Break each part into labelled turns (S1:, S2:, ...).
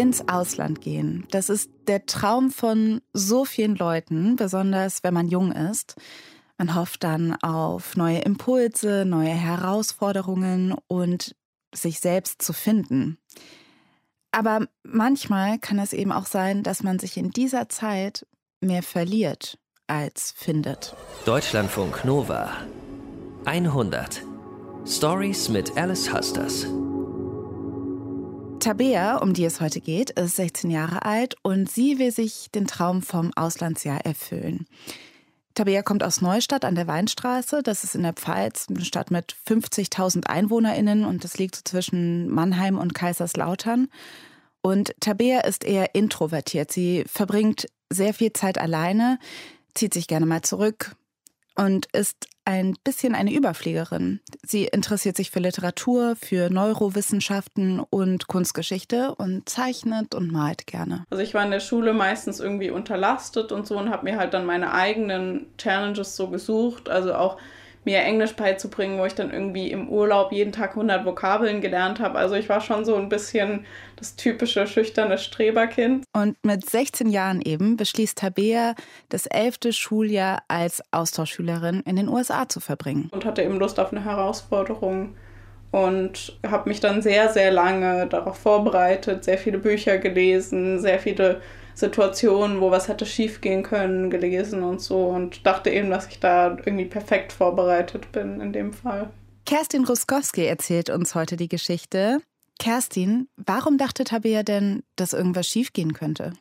S1: ins Ausland gehen. Das ist der Traum von so vielen Leuten, besonders wenn man jung ist. Man hofft dann auf neue Impulse, neue Herausforderungen und sich selbst zu finden. Aber manchmal kann es eben auch sein, dass man sich in dieser Zeit mehr verliert als findet.
S2: Deutschlandfunk Nova 100 Stories mit Alice Husters.
S1: Tabea, um die es heute geht, ist 16 Jahre alt und sie will sich den Traum vom Auslandsjahr erfüllen. Tabea kommt aus Neustadt an der Weinstraße. Das ist in der Pfalz, eine Stadt mit 50.000 EinwohnerInnen und das liegt so zwischen Mannheim und Kaiserslautern. Und Tabea ist eher introvertiert. Sie verbringt sehr viel Zeit alleine, zieht sich gerne mal zurück, und ist ein bisschen eine Überfliegerin. Sie interessiert sich für Literatur, für Neurowissenschaften und Kunstgeschichte und zeichnet und malt gerne.
S3: Also ich war in der Schule meistens irgendwie unterlastet und so und habe mir halt dann meine eigenen Challenges so gesucht, also auch mir Englisch beizubringen, wo ich dann irgendwie im Urlaub jeden Tag 100 Vokabeln gelernt habe. Also ich war schon so ein bisschen das typische schüchterne Streberkind.
S1: Und mit 16 Jahren eben beschließt Tabea, das elfte Schuljahr als Austauschschülerin in den USA zu verbringen.
S3: Und hatte eben Lust auf eine Herausforderung und habe mich dann sehr, sehr lange darauf vorbereitet, sehr viele Bücher gelesen, sehr viele Situationen, wo was hätte schiefgehen können, gelesen und so und dachte eben, dass ich da irgendwie perfekt vorbereitet bin in dem Fall.
S1: Kerstin Ruskowski erzählt uns heute die Geschichte. Kerstin, warum dachte Tabea denn, dass irgendwas schiefgehen könnte?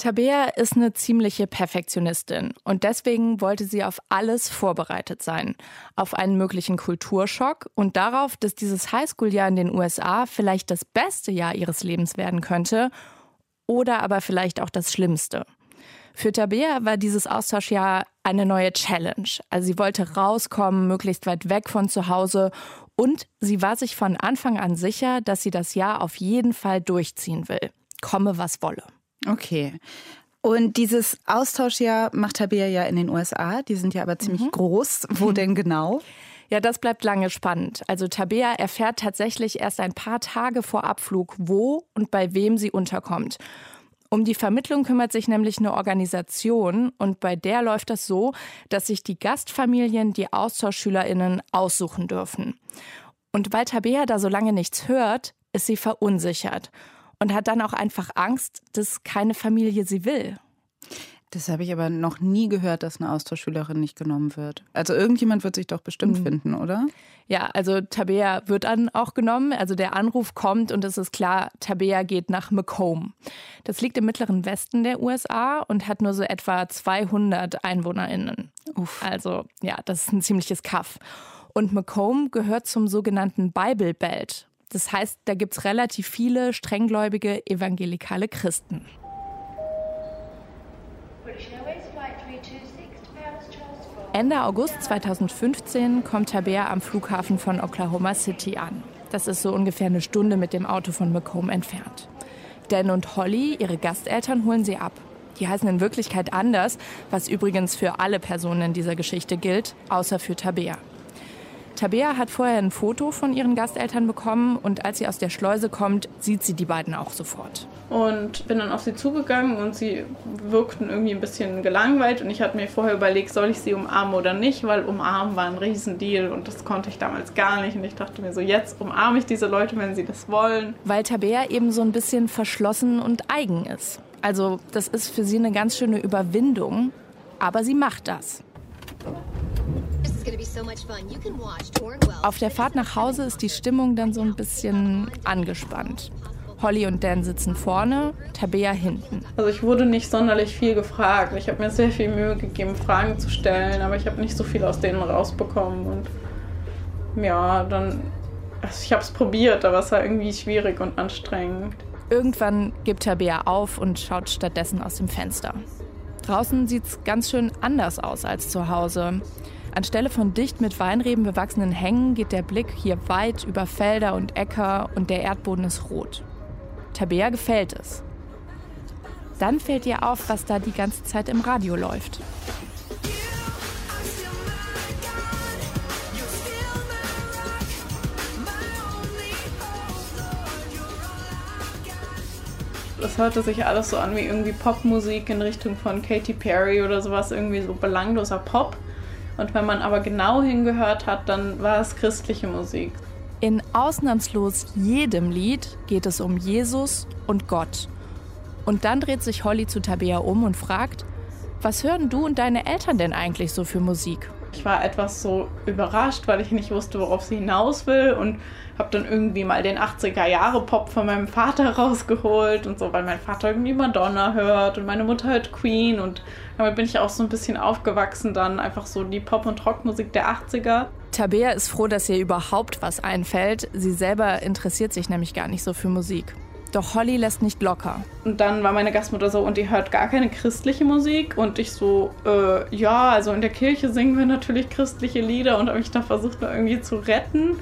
S4: Tabea ist eine ziemliche Perfektionistin und deswegen wollte sie auf alles vorbereitet sein. Auf einen möglichen Kulturschock und darauf, dass dieses Highschool-Jahr in den USA vielleicht das beste Jahr ihres Lebens werden könnte oder aber vielleicht auch das Schlimmste. Für Tabea war dieses Austauschjahr eine neue Challenge. Also sie wollte rauskommen, möglichst weit weg von zu Hause und sie war sich von Anfang an sicher, dass sie das Jahr auf jeden Fall durchziehen will. Komme, was wolle.
S1: Okay. Und dieses Austauschjahr macht Tabea ja in den USA. Die sind ja aber ziemlich mhm. groß. Wo denn genau?
S4: Ja, das bleibt lange spannend. Also Tabea erfährt tatsächlich erst ein paar Tage vor Abflug, wo und bei wem sie unterkommt. Um die Vermittlung kümmert sich nämlich eine Organisation und bei der läuft das so, dass sich die Gastfamilien die Austauschschülerinnen aussuchen dürfen. Und weil Tabea da so lange nichts hört, ist sie verunsichert und hat dann auch einfach Angst, dass keine Familie sie will.
S1: Das habe ich aber noch nie gehört, dass eine Austauschschülerin nicht genommen wird. Also irgendjemand wird sich doch bestimmt mhm. finden, oder?
S4: Ja, also Tabea wird dann auch genommen. Also der Anruf kommt und es ist klar, Tabea geht nach Macomb. Das liegt im mittleren Westen der USA und hat nur so etwa 200 EinwohnerInnen. Uff. Also ja, das ist ein ziemliches Kaff. Und Macomb gehört zum sogenannten Bible Belt. Das heißt, da gibt es relativ viele strenggläubige evangelikale Christen. Ende August 2015 kommt Tabea am Flughafen von Oklahoma City an. Das ist so ungefähr eine Stunde mit dem Auto von Macomb entfernt. Dan und Holly, ihre Gasteltern, holen sie ab. Die heißen in Wirklichkeit anders, was übrigens für alle Personen in dieser Geschichte gilt, außer für Tabea. Tabea hat vorher ein Foto von ihren Gasteltern bekommen und als sie aus der Schleuse kommt, sieht sie die beiden auch sofort.
S3: Und bin dann auf sie zugegangen und sie wirkten irgendwie ein bisschen gelangweilt und ich hatte mir vorher überlegt, soll ich sie umarmen oder nicht, weil umarmen war ein Riesendeal und das konnte ich damals gar nicht und ich dachte mir so, jetzt umarme ich diese Leute, wenn sie das wollen.
S4: Weil Tabea eben so ein bisschen verschlossen und eigen ist. Also das ist für sie eine ganz schöne Überwindung, aber sie macht das. Auf der Fahrt nach Hause ist die Stimmung dann so ein bisschen angespannt. Holly und Dan sitzen vorne, Tabea hinten.
S3: Also ich wurde nicht sonderlich viel gefragt. Ich habe mir sehr viel Mühe gegeben, Fragen zu stellen, aber ich habe nicht so viel aus denen rausbekommen. Und ja, dann, also ich habe es probiert, aber es war irgendwie schwierig und anstrengend.
S4: Irgendwann gibt Tabea auf und schaut stattdessen aus dem Fenster. Draußen sieht es ganz schön anders aus als zu Hause. Anstelle von dicht mit Weinreben bewachsenen Hängen geht der Blick hier weit über Felder und Äcker und der Erdboden ist rot. Tabea gefällt es. Dann fällt ihr auf, was da die ganze Zeit im Radio läuft.
S3: Es hörte sich alles so an wie irgendwie Popmusik in Richtung von Katy Perry oder sowas, irgendwie so belangloser Pop. Und wenn man aber genau hingehört hat, dann war es christliche Musik.
S4: In ausnahmslos jedem Lied geht es um Jesus und Gott. Und dann dreht sich Holly zu Tabea um und fragt, was hören du und deine Eltern denn eigentlich so für Musik?
S3: Ich war etwas so überrascht, weil ich nicht wusste, worauf sie hinaus will und habe dann irgendwie mal den 80er Jahre Pop von meinem Vater rausgeholt und so, weil mein Vater irgendwie Madonna hört und meine Mutter hört Queen und damit bin ich auch so ein bisschen aufgewachsen dann einfach so die Pop- und Rockmusik der 80er.
S4: Tabea ist froh, dass ihr überhaupt was einfällt. Sie selber interessiert sich nämlich gar nicht so für Musik. Doch Holly lässt nicht locker.
S3: Und dann war meine Gastmutter so, und die hört gar keine christliche Musik. Und ich so, äh, ja, also in der Kirche singen wir natürlich christliche Lieder und habe mich da versucht, irgendwie zu retten.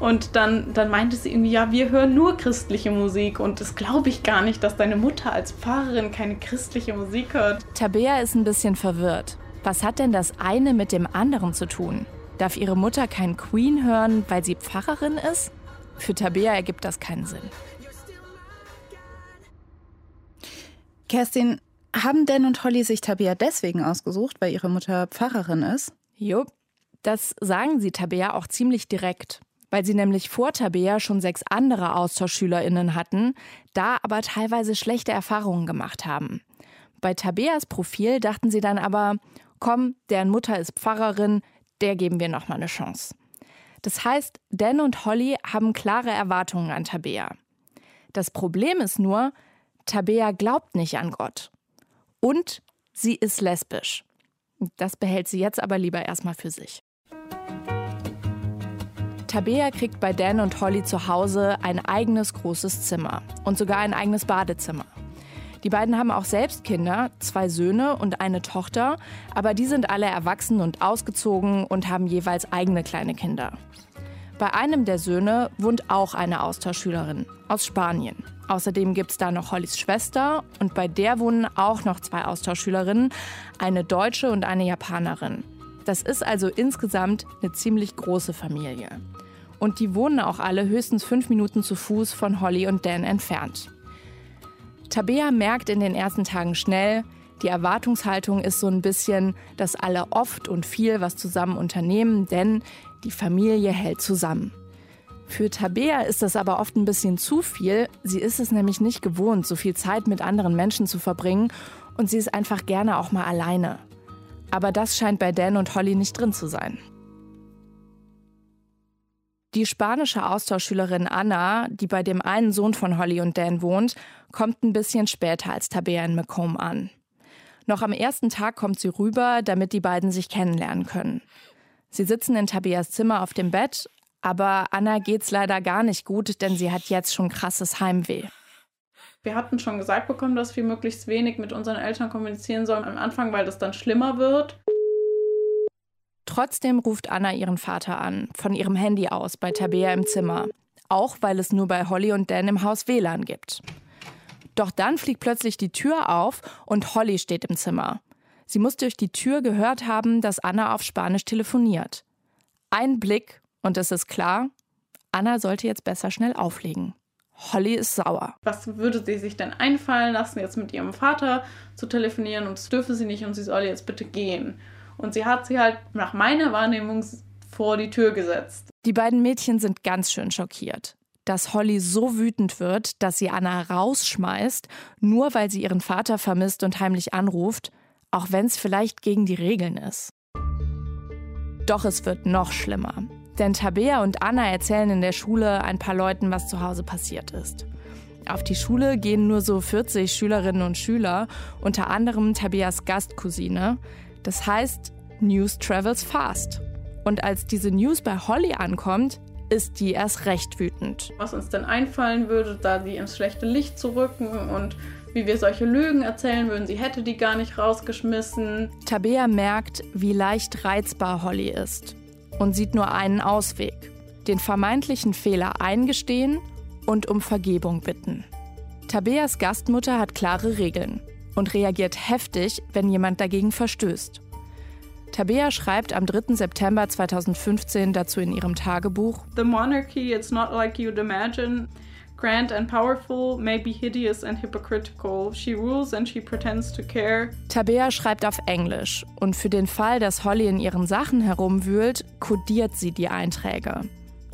S3: Und dann, dann meinte sie irgendwie, ja, wir hören nur christliche Musik. Und das glaube ich gar nicht, dass deine Mutter als Pfarrerin keine christliche Musik hört.
S4: Tabea ist ein bisschen verwirrt. Was hat denn das eine mit dem anderen zu tun? Darf ihre Mutter kein Queen hören, weil sie Pfarrerin ist? Für Tabea ergibt das keinen Sinn.
S1: Kerstin, haben Dan und Holly sich Tabea deswegen ausgesucht, weil ihre Mutter Pfarrerin ist?
S4: Jupp, das sagen sie Tabea auch ziemlich direkt, weil sie nämlich vor Tabea schon sechs andere AustauschschülerInnen hatten, da aber teilweise schlechte Erfahrungen gemacht haben. Bei Tabeas Profil dachten sie dann aber, komm, deren Mutter ist Pfarrerin, der geben wir nochmal eine Chance. Das heißt, Dan und Holly haben klare Erwartungen an Tabea. Das Problem ist nur, Tabea glaubt nicht an Gott. Und sie ist lesbisch. Das behält sie jetzt aber lieber erstmal für sich. Tabea kriegt bei Dan und Holly zu Hause ein eigenes großes Zimmer und sogar ein eigenes Badezimmer. Die beiden haben auch selbst Kinder, zwei Söhne und eine Tochter, aber die sind alle erwachsen und ausgezogen und haben jeweils eigene kleine Kinder. Bei einem der Söhne wohnt auch eine Austauschschülerin aus Spanien. Außerdem gibt es da noch Hollys Schwester und bei der wohnen auch noch zwei Austauschschülerinnen, eine Deutsche und eine Japanerin. Das ist also insgesamt eine ziemlich große Familie. Und die wohnen auch alle höchstens fünf Minuten zu Fuß von Holly und Dan entfernt. Tabea merkt in den ersten Tagen schnell, die Erwartungshaltung ist so ein bisschen, dass alle oft und viel was zusammen unternehmen, denn die Familie hält zusammen. Für Tabea ist das aber oft ein bisschen zu viel. Sie ist es nämlich nicht gewohnt, so viel Zeit mit anderen Menschen zu verbringen und sie ist einfach gerne auch mal alleine. Aber das scheint bei Dan und Holly nicht drin zu sein. Die spanische Austauschschülerin Anna, die bei dem einen Sohn von Holly und Dan wohnt, kommt ein bisschen später als Tabea in Macomb an. Noch am ersten Tag kommt sie rüber, damit die beiden sich kennenlernen können. Sie sitzen in Tabeas Zimmer auf dem Bett, aber Anna geht's leider gar nicht gut, denn sie hat jetzt schon krasses Heimweh.
S3: Wir hatten schon gesagt bekommen, dass wir möglichst wenig mit unseren Eltern kommunizieren sollen am Anfang, weil das dann schlimmer wird.
S4: Trotzdem ruft Anna ihren Vater an, von ihrem Handy aus bei Tabea im Zimmer. Auch weil es nur bei Holly und Dan im Haus WLAN gibt. Doch dann fliegt plötzlich die Tür auf und Holly steht im Zimmer. Sie muss durch die Tür gehört haben, dass Anna auf Spanisch telefoniert. Ein Blick und es ist klar, Anna sollte jetzt besser schnell auflegen. Holly ist sauer.
S3: Was würde sie sich denn einfallen lassen, jetzt mit ihrem Vater zu telefonieren und das dürfe sie nicht und sie soll jetzt bitte gehen. Und sie hat sie halt nach meiner Wahrnehmung vor die Tür gesetzt.
S4: Die beiden Mädchen sind ganz schön schockiert dass Holly so wütend wird, dass sie Anna rausschmeißt, nur weil sie ihren Vater vermisst und heimlich anruft, auch wenn es vielleicht gegen die Regeln ist. Doch es wird noch schlimmer. Denn Tabea und Anna erzählen in der Schule ein paar Leuten, was zu Hause passiert ist. Auf die Schule gehen nur so 40 Schülerinnen und Schüler, unter anderem Tabeas Gastcousine. Das heißt, News travels fast. Und als diese News bei Holly ankommt, ist die erst recht wütend.
S3: Was uns denn einfallen würde, da die ins schlechte Licht zu rücken und wie wir solche Lügen erzählen würden, sie hätte die gar nicht rausgeschmissen.
S4: Tabea merkt, wie leicht reizbar Holly ist und sieht nur einen Ausweg. Den vermeintlichen Fehler eingestehen und um Vergebung bitten. Tabeas Gastmutter hat klare Regeln und reagiert heftig, wenn jemand dagegen verstößt. Tabea schreibt am 3. September 2015 dazu in ihrem Tagebuch:
S3: The monarchy, it's not like you'd imagine. Grand and powerful, may be hideous and hypocritical. She rules and she pretends to care.
S4: Tabea schreibt auf Englisch und für den Fall, dass Holly in ihren Sachen herumwühlt, kodiert sie die Einträge.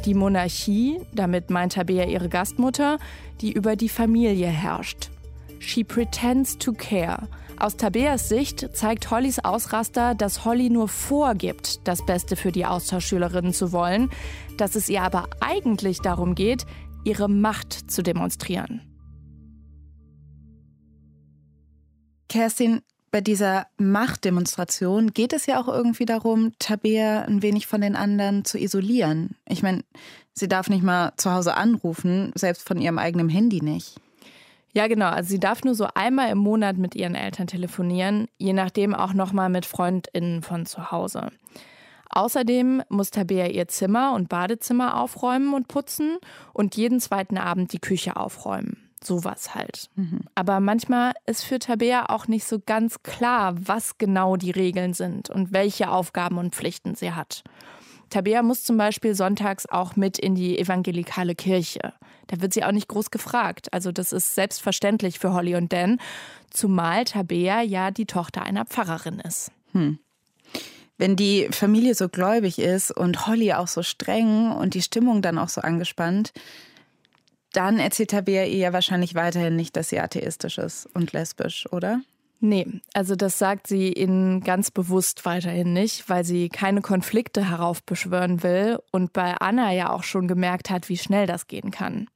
S4: Die Monarchie, damit meint Tabea ihre Gastmutter, die über die Familie herrscht. She pretends to care. Aus Tabeas Sicht zeigt Hollys Ausraster, dass Holly nur vorgibt, das Beste für die Austauschschülerinnen zu wollen, dass es ihr aber eigentlich darum geht, ihre Macht zu demonstrieren.
S1: Kerstin, bei dieser Machtdemonstration geht es ja auch irgendwie darum, Tabea ein wenig von den anderen zu isolieren. Ich meine, sie darf nicht mal zu Hause anrufen, selbst von ihrem eigenen Handy nicht.
S4: Ja, genau. Also sie darf nur so einmal im Monat mit ihren Eltern telefonieren, je nachdem auch nochmal mit FreundInnen von zu Hause. Außerdem muss Tabea ihr Zimmer und Badezimmer aufräumen und putzen und jeden zweiten Abend die Küche aufräumen. Sowas halt. Mhm. Aber manchmal ist für Tabea auch nicht so ganz klar, was genau die Regeln sind und welche Aufgaben und Pflichten sie hat. Tabea muss zum Beispiel sonntags auch mit in die evangelikale Kirche. Da wird sie auch nicht groß gefragt. Also das ist selbstverständlich für Holly und Dan, zumal Tabea ja die Tochter einer Pfarrerin ist. Hm.
S1: Wenn die Familie so gläubig ist und Holly auch so streng und die Stimmung dann auch so angespannt, dann erzählt Tabea ihr ja wahrscheinlich weiterhin nicht, dass sie atheistisch ist und lesbisch, oder?
S4: Nee, also das sagt sie ihnen ganz bewusst weiterhin nicht, weil sie keine Konflikte heraufbeschwören will und bei Anna ja auch schon gemerkt hat, wie schnell das gehen kann.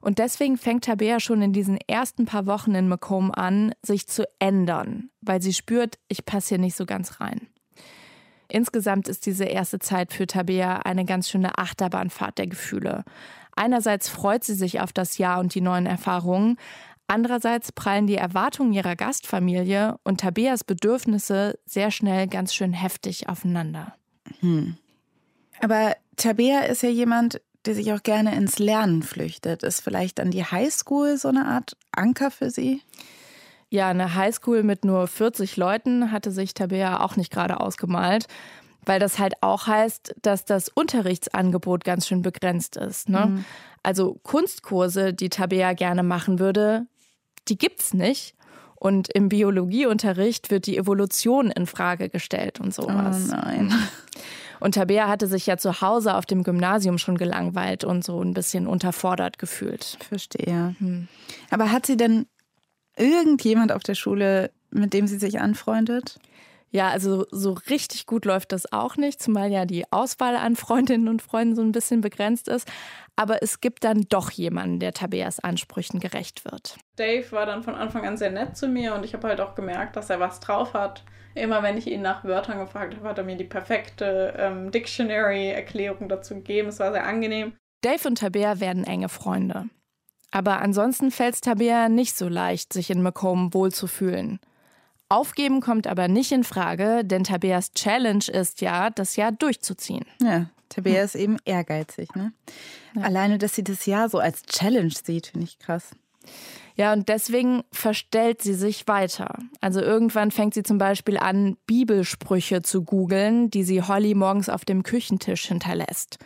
S4: Und deswegen fängt Tabea schon in diesen ersten paar Wochen in Macomb an, sich zu ändern, weil sie spürt, ich passe hier nicht so ganz rein. Insgesamt ist diese erste Zeit für Tabea eine ganz schöne Achterbahnfahrt der Gefühle. Einerseits freut sie sich auf das Jahr und die neuen Erfahrungen, Andererseits prallen die Erwartungen ihrer Gastfamilie und Tabeas Bedürfnisse sehr schnell ganz schön heftig aufeinander. Hm.
S1: Aber Tabea ist ja jemand, der sich auch gerne ins Lernen flüchtet. Ist vielleicht dann die Highschool so eine Art Anker für sie?
S4: Ja, eine Highschool mit nur 40 Leuten hatte sich Tabea auch nicht gerade ausgemalt, weil das halt auch heißt, dass das Unterrichtsangebot ganz schön begrenzt ist. Ne? Mhm. Also Kunstkurse, die Tabea gerne machen würde, die gibt's nicht. Und im Biologieunterricht wird die Evolution in Frage gestellt und sowas.
S1: Oh nein.
S4: Und Tabea hatte sich ja zu Hause auf dem Gymnasium schon gelangweilt und so ein bisschen unterfordert gefühlt.
S1: Verstehe. Hm. Aber hat sie denn irgendjemand auf der Schule, mit dem sie sich anfreundet?
S4: Ja, also so richtig gut läuft das auch nicht, zumal ja die Auswahl an Freundinnen und Freunden so ein bisschen begrenzt ist. Aber es gibt dann doch jemanden, der Tabeas Ansprüchen gerecht wird.
S3: Dave war dann von Anfang an sehr nett zu mir und ich habe halt auch gemerkt, dass er was drauf hat. Immer wenn ich ihn nach Wörtern gefragt habe, hat er mir die perfekte ähm, Dictionary-Erklärung dazu gegeben. Es war sehr angenehm.
S4: Dave und Tabea werden enge Freunde. Aber ansonsten fällt es Tabea nicht so leicht, sich in Macomb wohlzufühlen. Aufgeben kommt aber nicht in Frage, denn Tabeas Challenge ist ja, das Jahr durchzuziehen.
S1: Ja, Tabea ist eben ehrgeizig. Ne? Ja. Alleine, dass sie das Jahr so als Challenge sieht, finde ich krass.
S4: Ja, und deswegen verstellt sie sich weiter. Also irgendwann fängt sie zum Beispiel an, Bibelsprüche zu googeln, die sie Holly morgens auf dem Küchentisch hinterlässt.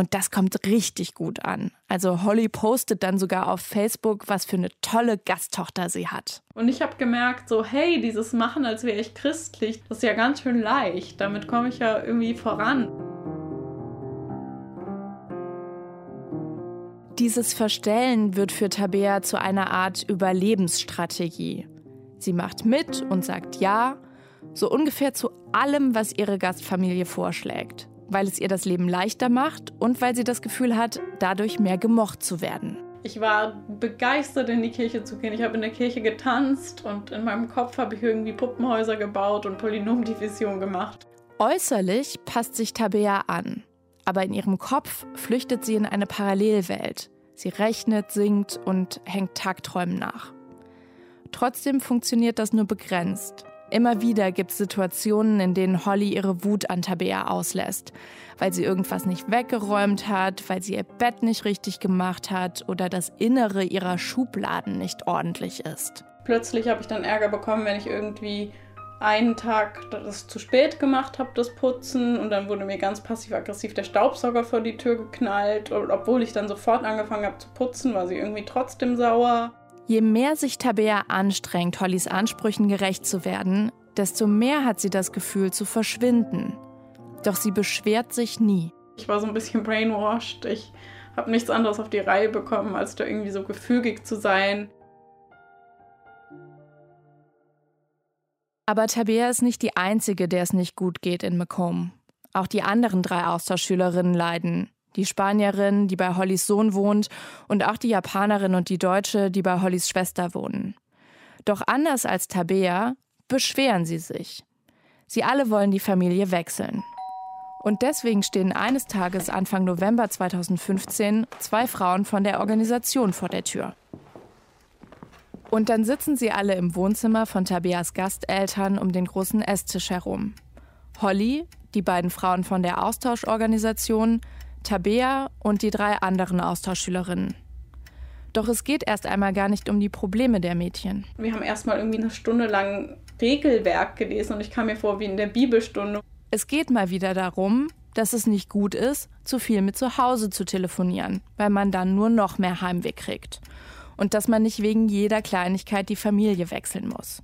S4: Und das kommt richtig gut an. Also Holly postet dann sogar auf Facebook, was für eine tolle Gasttochter sie hat.
S3: Und ich habe gemerkt, so, hey, dieses Machen, als wäre ich christlich, das ist ja ganz schön leicht. Damit komme ich ja irgendwie voran.
S4: Dieses Verstellen wird für Tabea zu einer Art Überlebensstrategie. Sie macht mit und sagt Ja, so ungefähr zu allem, was ihre Gastfamilie vorschlägt weil es ihr das Leben leichter macht und weil sie das Gefühl hat, dadurch mehr gemocht zu werden.
S3: Ich war begeistert, in die Kirche zu gehen. Ich habe in der Kirche getanzt und in meinem Kopf habe ich irgendwie Puppenhäuser gebaut und Polynomdivision gemacht.
S4: Äußerlich passt sich Tabea an, aber in ihrem Kopf flüchtet sie in eine Parallelwelt. Sie rechnet, singt und hängt Tagträumen nach. Trotzdem funktioniert das nur begrenzt. Immer wieder gibt es Situationen, in denen Holly ihre Wut an Tabea auslässt, weil sie irgendwas nicht weggeräumt hat, weil sie ihr Bett nicht richtig gemacht hat oder das Innere ihrer Schubladen nicht ordentlich ist.
S3: Plötzlich habe ich dann Ärger bekommen, wenn ich irgendwie einen Tag das zu spät gemacht habe, das Putzen, und dann wurde mir ganz passiv-aggressiv der Staubsauger vor die Tür geknallt. Und obwohl ich dann sofort angefangen habe zu putzen, war sie irgendwie trotzdem sauer.
S4: Je mehr sich Tabea anstrengt, Hollys Ansprüchen gerecht zu werden, desto mehr hat sie das Gefühl zu verschwinden. Doch sie beschwert sich nie.
S3: Ich war so ein bisschen brainwashed. Ich habe nichts anderes auf die Reihe bekommen, als da irgendwie so gefügig zu sein.
S4: Aber Tabea ist nicht die Einzige, der es nicht gut geht in Macomb. Auch die anderen drei Austauschschülerinnen leiden. Die Spanierin, die bei Hollys Sohn wohnt, und auch die Japanerin und die Deutsche, die bei Hollys Schwester wohnen. Doch anders als Tabea beschweren sie sich. Sie alle wollen die Familie wechseln. Und deswegen stehen eines Tages Anfang November 2015 zwei Frauen von der Organisation vor der Tür. Und dann sitzen sie alle im Wohnzimmer von Tabeas Gasteltern um den großen Esstisch herum. Holly, die beiden Frauen von der Austauschorganisation, Tabea und die drei anderen Austauschschülerinnen. Doch es geht erst einmal gar nicht um die Probleme der Mädchen.
S3: Wir haben erst mal irgendwie eine Stunde lang Regelwerk gelesen und ich kam mir vor wie in der Bibelstunde.
S4: Es geht mal wieder darum, dass es nicht gut ist, zu viel mit zu Hause zu telefonieren, weil man dann nur noch mehr Heimweh kriegt und dass man nicht wegen jeder Kleinigkeit die Familie wechseln muss.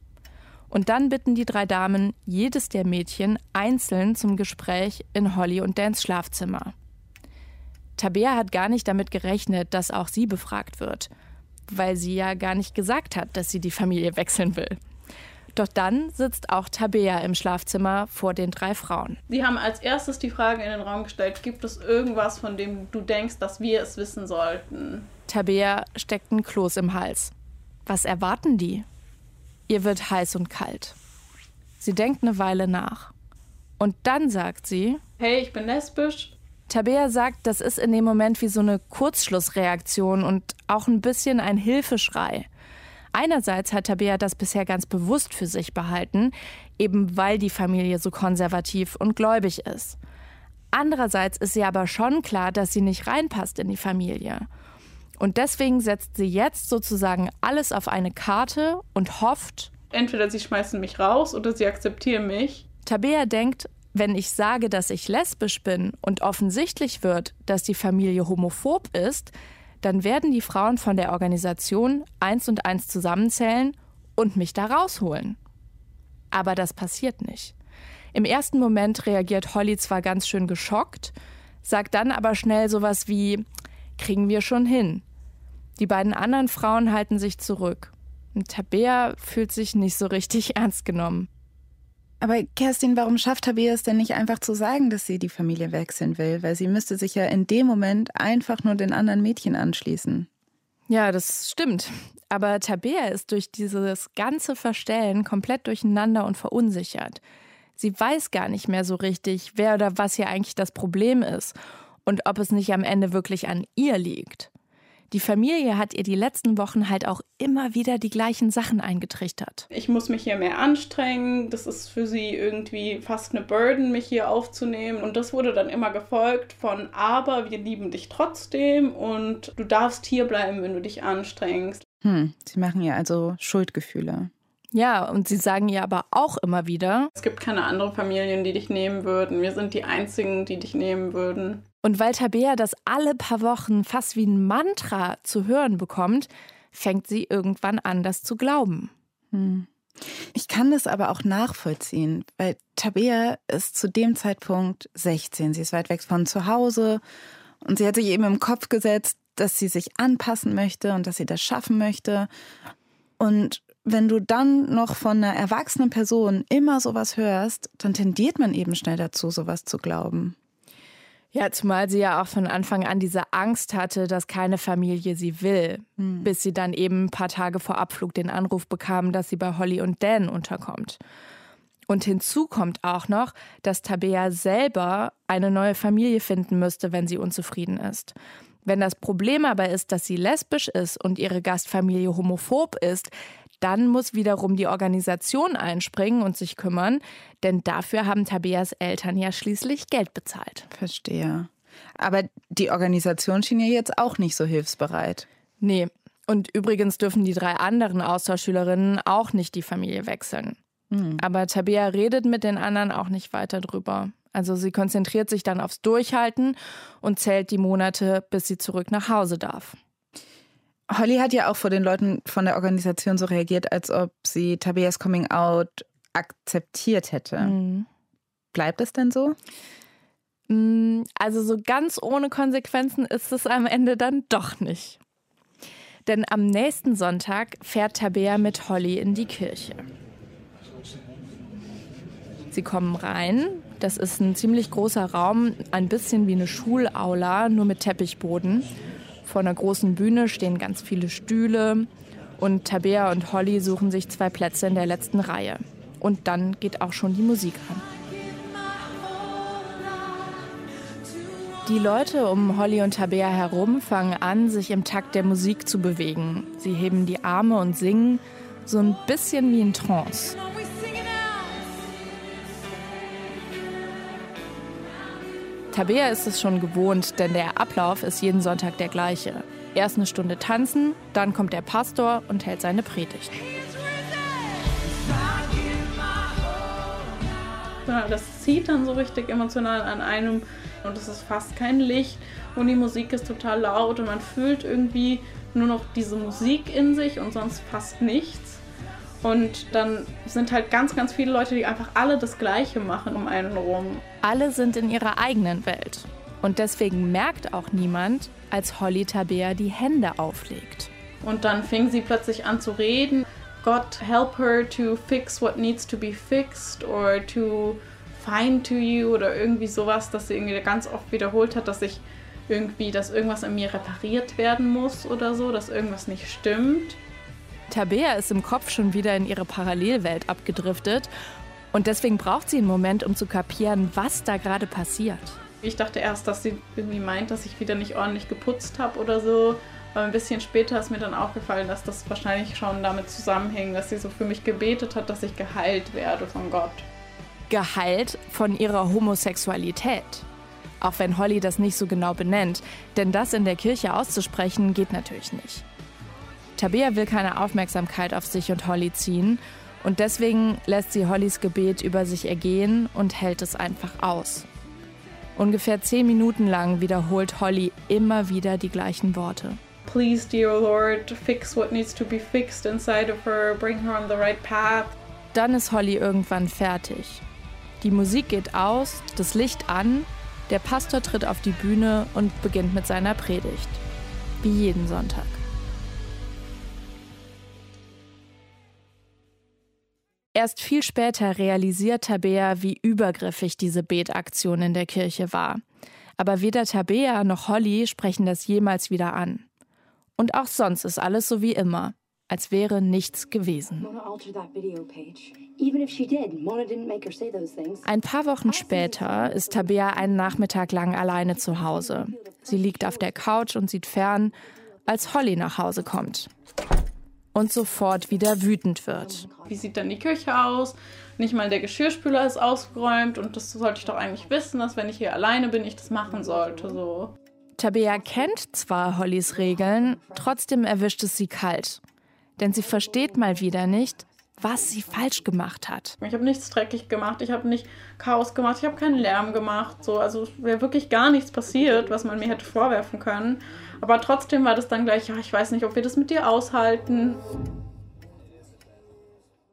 S4: Und dann bitten die drei Damen jedes der Mädchen einzeln zum Gespräch in Holly und Dans Schlafzimmer. Tabea hat gar nicht damit gerechnet, dass auch sie befragt wird, weil sie ja gar nicht gesagt hat, dass sie die Familie wechseln will. Doch dann sitzt auch Tabea im Schlafzimmer vor den drei Frauen.
S3: Sie haben als erstes die Frage in den Raum gestellt, gibt es irgendwas, von dem du denkst, dass wir es wissen sollten?
S4: Tabea steckt ein Kloß im Hals. Was erwarten die? Ihr wird heiß und kalt. Sie denkt eine Weile nach. Und dann sagt sie:
S3: Hey, ich bin lesbisch.
S4: Tabea sagt, das ist in dem Moment wie so eine Kurzschlussreaktion und auch ein bisschen ein Hilfeschrei. Einerseits hat Tabea das bisher ganz bewusst für sich behalten, eben weil die Familie so konservativ und gläubig ist. Andererseits ist sie aber schon klar, dass sie nicht reinpasst in die Familie. Und deswegen setzt sie jetzt sozusagen alles auf eine Karte und hofft,
S3: entweder sie schmeißen mich raus oder sie akzeptieren mich.
S4: Tabea denkt, wenn ich sage, dass ich lesbisch bin und offensichtlich wird, dass die Familie homophob ist, dann werden die Frauen von der Organisation eins und eins zusammenzählen und mich da rausholen. Aber das passiert nicht. Im ersten Moment reagiert Holly zwar ganz schön geschockt, sagt dann aber schnell sowas wie, kriegen wir schon hin. Die beiden anderen Frauen halten sich zurück. Tabea fühlt sich nicht so richtig ernst genommen.
S1: Aber Kerstin, warum schafft Tabea es denn nicht einfach zu sagen, dass sie die Familie wechseln will? Weil sie müsste sich ja in dem Moment einfach nur den anderen Mädchen anschließen.
S4: Ja, das stimmt. Aber Tabea ist durch dieses ganze Verstellen komplett durcheinander und verunsichert. Sie weiß gar nicht mehr so richtig, wer oder was hier eigentlich das Problem ist und ob es nicht am Ende wirklich an ihr liegt. Die Familie hat ihr die letzten Wochen halt auch immer wieder die gleichen Sachen eingetrichtert.
S3: Ich muss mich hier mehr anstrengen. Das ist für sie irgendwie fast eine Burden, mich hier aufzunehmen. Und das wurde dann immer gefolgt von, aber wir lieben dich trotzdem und du darfst hier bleiben, wenn du dich anstrengst.
S1: Hm, sie machen ihr also Schuldgefühle.
S4: Ja, und sie sagen ihr aber auch immer wieder,
S3: es gibt keine anderen Familien, die dich nehmen würden. Wir sind die einzigen, die dich nehmen würden.
S4: Und weil Tabea das alle paar Wochen fast wie ein Mantra zu hören bekommt, fängt sie irgendwann an, das zu glauben.
S1: Hm. Ich kann das aber auch nachvollziehen, weil Tabea ist zu dem Zeitpunkt 16. Sie ist weit weg von zu Hause und sie hat sich eben im Kopf gesetzt, dass sie sich anpassen möchte und dass sie das schaffen möchte. Und wenn du dann noch von einer erwachsenen Person immer sowas hörst, dann tendiert man eben schnell dazu, sowas zu glauben.
S4: Ja, zumal sie ja auch von Anfang an diese Angst hatte, dass keine Familie sie will, hm. bis sie dann eben ein paar Tage vor Abflug den Anruf bekam, dass sie bei Holly und Dan unterkommt. Und hinzu kommt auch noch, dass Tabea selber eine neue Familie finden müsste, wenn sie unzufrieden ist. Wenn das Problem aber ist, dass sie lesbisch ist und ihre Gastfamilie homophob ist, dann muss wiederum die Organisation einspringen und sich kümmern, denn dafür haben Tabeas Eltern ja schließlich Geld bezahlt.
S1: Verstehe. Aber die Organisation schien ja jetzt auch nicht so hilfsbereit.
S4: Nee. Und übrigens dürfen die drei anderen Austauschschülerinnen auch nicht die Familie wechseln. Mhm. Aber Tabea redet mit den anderen auch nicht weiter drüber. Also sie konzentriert sich dann aufs Durchhalten und zählt die Monate, bis sie zurück nach Hause darf.
S1: Holly hat ja auch vor den Leuten von der Organisation so reagiert, als ob sie Tabeas Coming Out akzeptiert hätte. Mhm. Bleibt es denn so?
S4: Mm, also so ganz ohne Konsequenzen ist es am Ende dann doch nicht. Denn am nächsten Sonntag fährt Tabea mit Holly in die Kirche. Sie kommen rein. Das ist ein ziemlich großer Raum, ein bisschen wie eine Schulaula, nur mit Teppichboden. Vor einer großen Bühne stehen ganz viele Stühle und Tabea und Holly suchen sich zwei Plätze in der letzten Reihe. Und dann geht auch schon die Musik an. Die Leute um Holly und Tabea herum fangen an, sich im Takt der Musik zu bewegen. Sie heben die Arme und singen, so ein bisschen wie in Trance. Tabea ist es schon gewohnt, denn der Ablauf ist jeden Sonntag der gleiche. Erst eine Stunde tanzen, dann kommt der Pastor und hält seine Predigt.
S3: Das zieht dann so richtig emotional an einem und es ist fast kein Licht und die Musik ist total laut und man fühlt irgendwie nur noch diese Musik in sich und sonst fast nichts. Und dann sind halt ganz, ganz viele Leute, die einfach alle das Gleiche machen um einen rum.
S4: Alle sind in ihrer eigenen Welt. Und deswegen merkt auch niemand, als Holly Tabea die Hände auflegt.
S3: Und dann fing sie plötzlich an zu reden. God help her to fix what needs to be fixed or to fine to you oder irgendwie sowas, dass sie irgendwie ganz oft wiederholt hat, dass ich irgendwie, dass irgendwas in mir repariert werden muss oder so, dass irgendwas nicht stimmt.
S4: Tabea ist im Kopf schon wieder in ihre Parallelwelt abgedriftet und deswegen braucht sie einen Moment, um zu kapieren, was da gerade passiert.
S3: Ich dachte erst, dass sie irgendwie meint, dass ich wieder nicht ordentlich geputzt habe oder so. Aber ein bisschen später ist mir dann aufgefallen, dass das wahrscheinlich schon damit zusammenhängt, dass sie so für mich gebetet hat, dass ich geheilt werde von Gott
S4: geheilt von ihrer Homosexualität. Auch wenn Holly das nicht so genau benennt, denn das in der Kirche auszusprechen geht natürlich nicht. Tabea will keine Aufmerksamkeit auf sich und Holly ziehen und deswegen lässt sie Hollys Gebet über sich ergehen und hält es einfach aus. Ungefähr zehn Minuten lang wiederholt Holly immer wieder die gleichen Worte.
S3: Please, dear Lord, fix what needs to be fixed inside of her, bring her on the right path.
S4: Dann ist Holly irgendwann fertig die Musik geht aus, das Licht an, der Pastor tritt auf die Bühne und beginnt mit seiner Predigt. Wie jeden Sonntag. Erst viel später realisiert Tabea, wie übergriffig diese Betaktion in der Kirche war. Aber weder Tabea noch Holly sprechen das jemals wieder an. Und auch sonst ist alles so wie immer, als wäre nichts gewesen. Ein paar Wochen später ist Tabea einen Nachmittag lang alleine zu Hause. Sie liegt auf der Couch und sieht fern, als Holly nach Hause kommt. Und sofort wieder wütend wird.
S3: Wie sieht dann die Küche aus? Nicht mal der Geschirrspüler ist ausgeräumt und das sollte ich doch eigentlich wissen, dass wenn ich hier alleine bin, ich das machen sollte. So.
S4: Tabea kennt zwar Hollys Regeln, trotzdem erwischt es sie kalt. Denn sie versteht mal wieder nicht, was sie falsch gemacht hat.
S3: Ich habe nichts dreckig gemacht, ich habe nicht Chaos gemacht, ich habe keinen Lärm gemacht. So, also wäre wirklich gar nichts passiert, was man mir hätte vorwerfen können. Aber trotzdem war das dann gleich, ja, ich weiß nicht, ob wir das mit dir aushalten.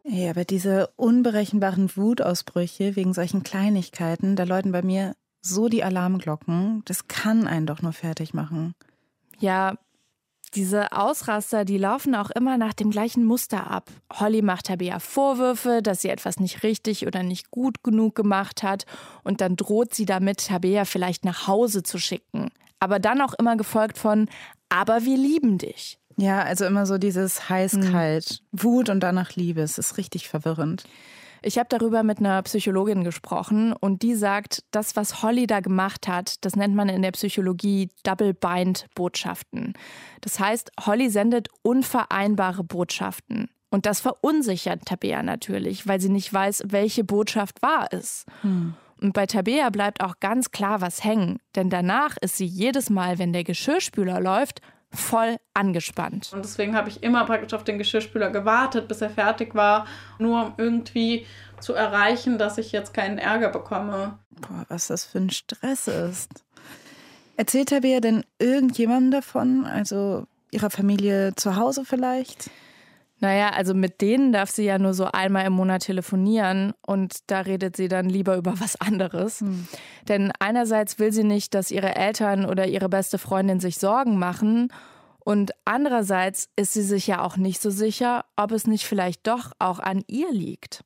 S1: Ja, aber diese unberechenbaren Wutausbrüche wegen solchen Kleinigkeiten, da läuten bei mir so die Alarmglocken. Das kann einen doch nur fertig machen.
S4: Ja, diese Ausraster, die laufen auch immer nach dem gleichen Muster ab. Holly macht Tabea Vorwürfe, dass sie etwas nicht richtig oder nicht gut genug gemacht hat und dann droht sie damit, Tabea vielleicht nach Hause zu schicken. Aber dann auch immer gefolgt von, aber wir lieben dich.
S1: Ja, also immer so dieses heiß-kalt, mhm. Wut und danach Liebe. Es ist richtig verwirrend.
S4: Ich habe darüber mit einer Psychologin gesprochen und die sagt, das, was Holly da gemacht hat, das nennt man in der Psychologie Double-Bind-Botschaften. Das heißt, Holly sendet unvereinbare Botschaften. Und das verunsichert Tabea natürlich, weil sie nicht weiß, welche Botschaft wahr ist. Hm. Und bei Tabea bleibt auch ganz klar was hängen, denn danach ist sie jedes Mal, wenn der Geschirrspüler läuft, voll angespannt.
S3: Und deswegen habe ich immer praktisch auf den Geschirrspüler gewartet, bis er fertig war, nur um irgendwie zu erreichen, dass ich jetzt keinen Ärger bekomme.
S1: Boah, was das für ein Stress ist. Erzählt Tabea denn irgendjemandem davon? Also ihrer Familie zu Hause vielleicht?
S4: Naja, also mit denen darf sie ja nur so einmal im Monat telefonieren und da redet sie dann lieber über was anderes. Hm. Denn einerseits will sie nicht, dass ihre Eltern oder ihre beste Freundin sich Sorgen machen und andererseits ist sie sich ja auch nicht so sicher, ob es nicht vielleicht doch auch an ihr liegt.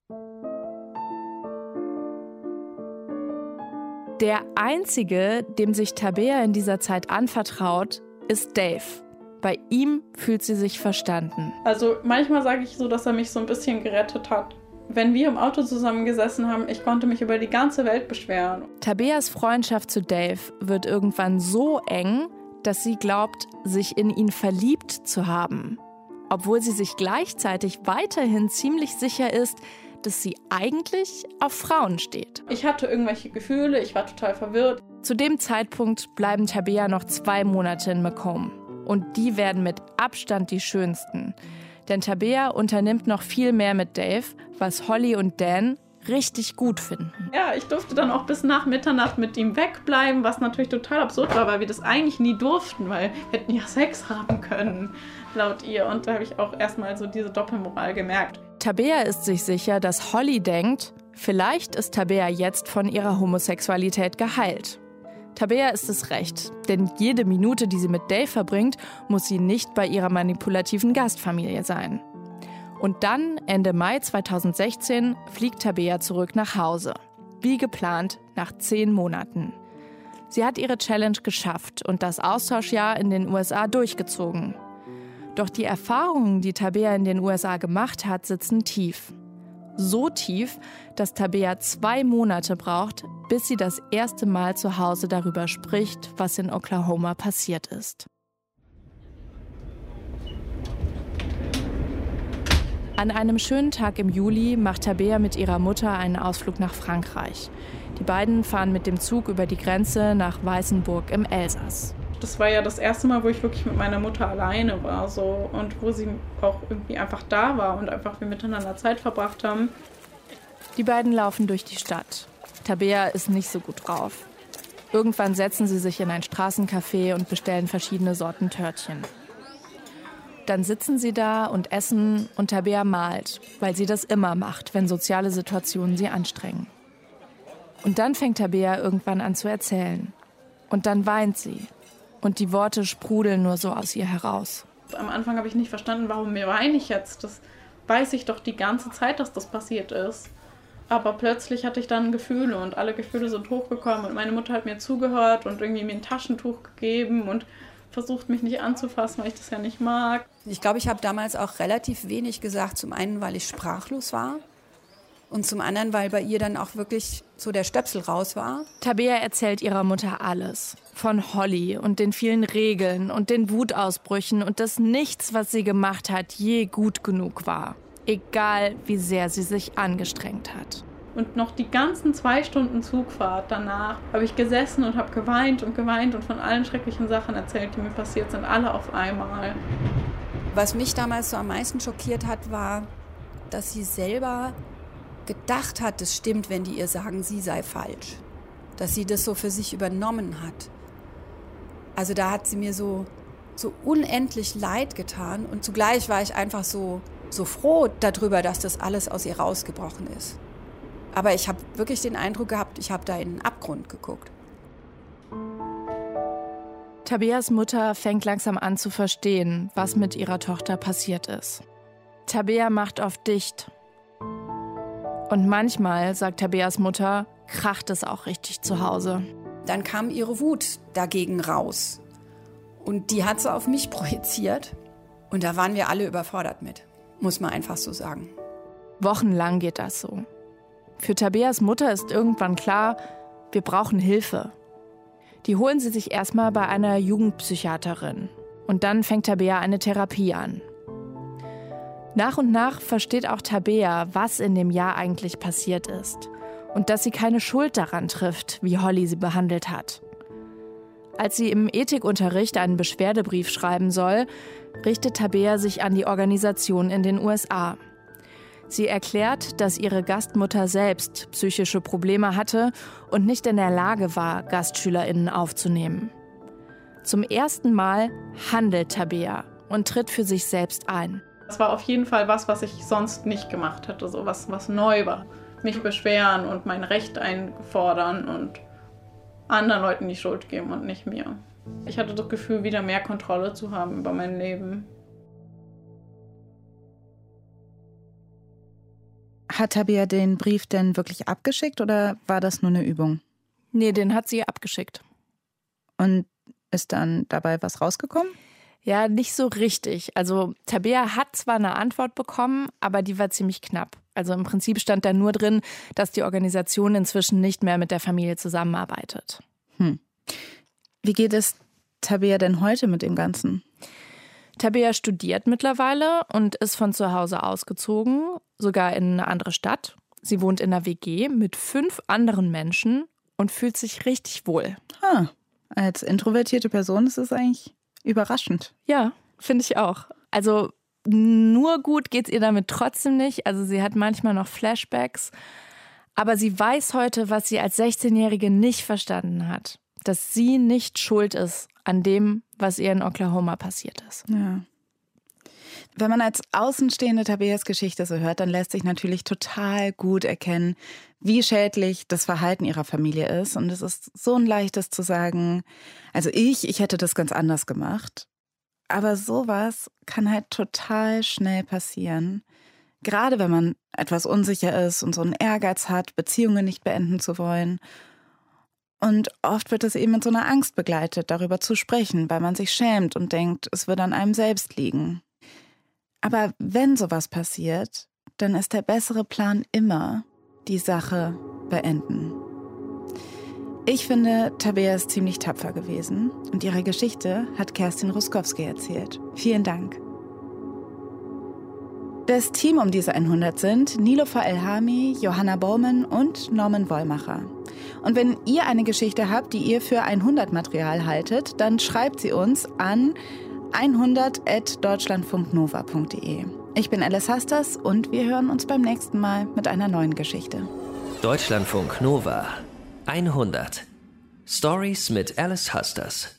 S4: Der einzige, dem sich Tabea in dieser Zeit anvertraut, ist Dave. Bei ihm fühlt sie sich verstanden.
S3: Also manchmal sage ich so, dass er mich so ein bisschen gerettet hat. Wenn wir im Auto zusammengesessen haben, ich konnte mich über die ganze Welt beschweren.
S4: Tabeas Freundschaft zu Dave wird irgendwann so eng, dass sie glaubt, sich in ihn verliebt zu haben. Obwohl sie sich gleichzeitig weiterhin ziemlich sicher ist, dass sie eigentlich auf Frauen steht.
S3: Ich hatte irgendwelche Gefühle, ich war total verwirrt.
S4: Zu dem Zeitpunkt bleiben Tabea noch zwei Monate in Macomb. Und die werden mit Abstand die schönsten. Denn Tabea unternimmt noch viel mehr mit Dave, was Holly und Dan richtig gut finden.
S3: Ja, ich durfte dann auch bis nach Mitternacht mit ihm wegbleiben, was natürlich total absurd war, weil wir das eigentlich nie durften, weil wir hätten ja Sex haben können, laut ihr. Und da habe ich auch erstmal so diese Doppelmoral gemerkt.
S4: Tabea ist sich sicher, dass Holly denkt, vielleicht ist Tabea jetzt von ihrer Homosexualität geheilt. Tabea ist es recht, denn jede Minute, die sie mit Dave verbringt, muss sie nicht bei ihrer manipulativen Gastfamilie sein. Und dann, Ende Mai 2016, fliegt Tabea zurück nach Hause. Wie geplant, nach zehn Monaten. Sie hat ihre Challenge geschafft und das Austauschjahr in den USA durchgezogen. Doch die Erfahrungen, die Tabea in den USA gemacht hat, sitzen tief. So tief, dass Tabea zwei Monate braucht, bis sie das erste Mal zu Hause darüber spricht, was in Oklahoma passiert ist. An einem schönen Tag im Juli macht Tabea mit ihrer Mutter einen Ausflug nach Frankreich. Die beiden fahren mit dem Zug über die Grenze nach Weißenburg im Elsass.
S3: Das war ja das erste Mal, wo ich wirklich mit meiner Mutter alleine war so und wo sie auch irgendwie einfach da war und einfach wir miteinander Zeit verbracht haben.
S4: Die beiden laufen durch die Stadt. Tabea ist nicht so gut drauf. Irgendwann setzen sie sich in ein Straßencafé und bestellen verschiedene Sorten Törtchen. Dann sitzen sie da und essen und Tabea malt, weil sie das immer macht, wenn soziale Situationen sie anstrengen. Und dann fängt Tabea irgendwann an zu erzählen. Und dann weint sie. Und die Worte sprudeln nur so aus ihr heraus.
S3: Am Anfang habe ich nicht verstanden, warum mir weine ich jetzt. Das weiß ich doch die ganze Zeit, dass das passiert ist. Aber plötzlich hatte ich dann Gefühle und alle Gefühle sind hochgekommen und meine Mutter hat mir zugehört und irgendwie mir ein Taschentuch gegeben und versucht mich nicht anzufassen, weil ich das ja nicht mag.
S5: Ich glaube, ich habe damals auch relativ wenig gesagt. Zum einen, weil ich sprachlos war und zum anderen, weil bei ihr dann auch wirklich so der Stöpsel raus war.
S4: Tabea erzählt ihrer Mutter alles. Von Holly und den vielen Regeln und den Wutausbrüchen und dass nichts, was sie gemacht hat, je gut genug war. Egal, wie sehr sie sich angestrengt hat.
S3: Und noch die ganzen zwei Stunden Zugfahrt danach habe ich gesessen und habe geweint und geweint und von allen schrecklichen Sachen erzählt, die mir passiert sind, alle auf einmal.
S5: Was mich damals so am meisten schockiert hat, war, dass sie selber gedacht hat, es stimmt, wenn die ihr sagen, sie sei falsch. Dass sie das so für sich übernommen hat. Also da hat sie mir so, so unendlich leid getan und zugleich war ich einfach so, so froh darüber, dass das alles aus ihr rausgebrochen ist. Aber ich habe wirklich den Eindruck gehabt, ich habe da in den Abgrund geguckt.
S4: Tabeas Mutter fängt langsam an zu verstehen, was mit ihrer Tochter passiert ist. Tabea macht oft dicht. Und manchmal, sagt Tabeas Mutter, kracht es auch richtig zu Hause.
S5: Dann kam ihre Wut dagegen raus. Und die hat sie auf mich projiziert. Und da waren wir alle überfordert mit, muss man einfach so sagen.
S4: Wochenlang geht das so. Für Tabeas Mutter ist irgendwann klar, wir brauchen Hilfe. Die holen sie sich erstmal bei einer Jugendpsychiaterin. Und dann fängt Tabea eine Therapie an. Nach und nach versteht auch Tabea, was in dem Jahr eigentlich passiert ist. Und dass sie keine Schuld daran trifft, wie Holly sie behandelt hat. Als sie im Ethikunterricht einen Beschwerdebrief schreiben soll, richtet Tabea sich an die Organisation in den USA. Sie erklärt, dass ihre Gastmutter selbst psychische Probleme hatte und nicht in der Lage war, Gastschülerinnen aufzunehmen. Zum ersten Mal handelt Tabea und tritt für sich selbst ein.
S3: Das war auf jeden Fall was, was ich sonst nicht gemacht hätte, so was, was neu war. Mich beschweren und mein Recht einfordern und anderen Leuten die Schuld geben und nicht mir. Ich hatte das Gefühl, wieder mehr Kontrolle zu haben über mein Leben.
S1: Hat Tabea den Brief denn wirklich abgeschickt oder war das nur eine Übung?
S4: Nee, den hat sie abgeschickt.
S1: Und ist dann dabei was rausgekommen?
S4: Ja, nicht so richtig. Also Tabea hat zwar eine Antwort bekommen, aber die war ziemlich knapp. Also im Prinzip stand da nur drin, dass die Organisation inzwischen nicht mehr mit der Familie zusammenarbeitet.
S1: Hm. Wie geht es Tabea denn heute mit dem Ganzen?
S4: Tabea studiert mittlerweile und ist von zu Hause ausgezogen, sogar in eine andere Stadt. Sie wohnt in einer WG mit fünf anderen Menschen und fühlt sich richtig wohl.
S1: Ah, als introvertierte Person ist es eigentlich Überraschend.
S4: Ja, finde ich auch. Also nur gut geht es ihr damit trotzdem nicht. Also sie hat manchmal noch Flashbacks. Aber sie weiß heute, was sie als 16-Jährige nicht verstanden hat. Dass sie nicht schuld ist an dem, was ihr in Oklahoma passiert ist.
S1: Ja. Wenn man als Außenstehende Tabeas Geschichte so hört, dann lässt sich natürlich total gut erkennen, wie schädlich das Verhalten ihrer Familie ist. Und es ist so ein leichtes zu sagen, also ich, ich hätte das ganz anders gemacht. Aber sowas kann halt total schnell passieren. Gerade wenn man etwas unsicher ist und so einen Ehrgeiz hat, Beziehungen nicht beenden zu wollen. Und oft wird es eben mit so einer Angst begleitet, darüber zu sprechen, weil man sich schämt und denkt, es wird an einem selbst liegen. Aber wenn sowas passiert, dann ist der bessere Plan immer die Sache beenden. Ich finde, Tabea ist ziemlich tapfer gewesen und ihre Geschichte hat Kerstin Ruskowski erzählt. Vielen Dank. Das Team um diese 100 sind Nilofa Elhami, Johanna Bowman und Norman Wollmacher. Und wenn ihr eine Geschichte habt, die ihr für 100 Material haltet, dann schreibt sie uns an 100.deutschlandfunknova.de. Ich bin Alice Hastas und wir hören uns beim nächsten Mal mit einer neuen Geschichte.
S2: Deutschlandfunk Nova 100 Stories mit Alice Hasters.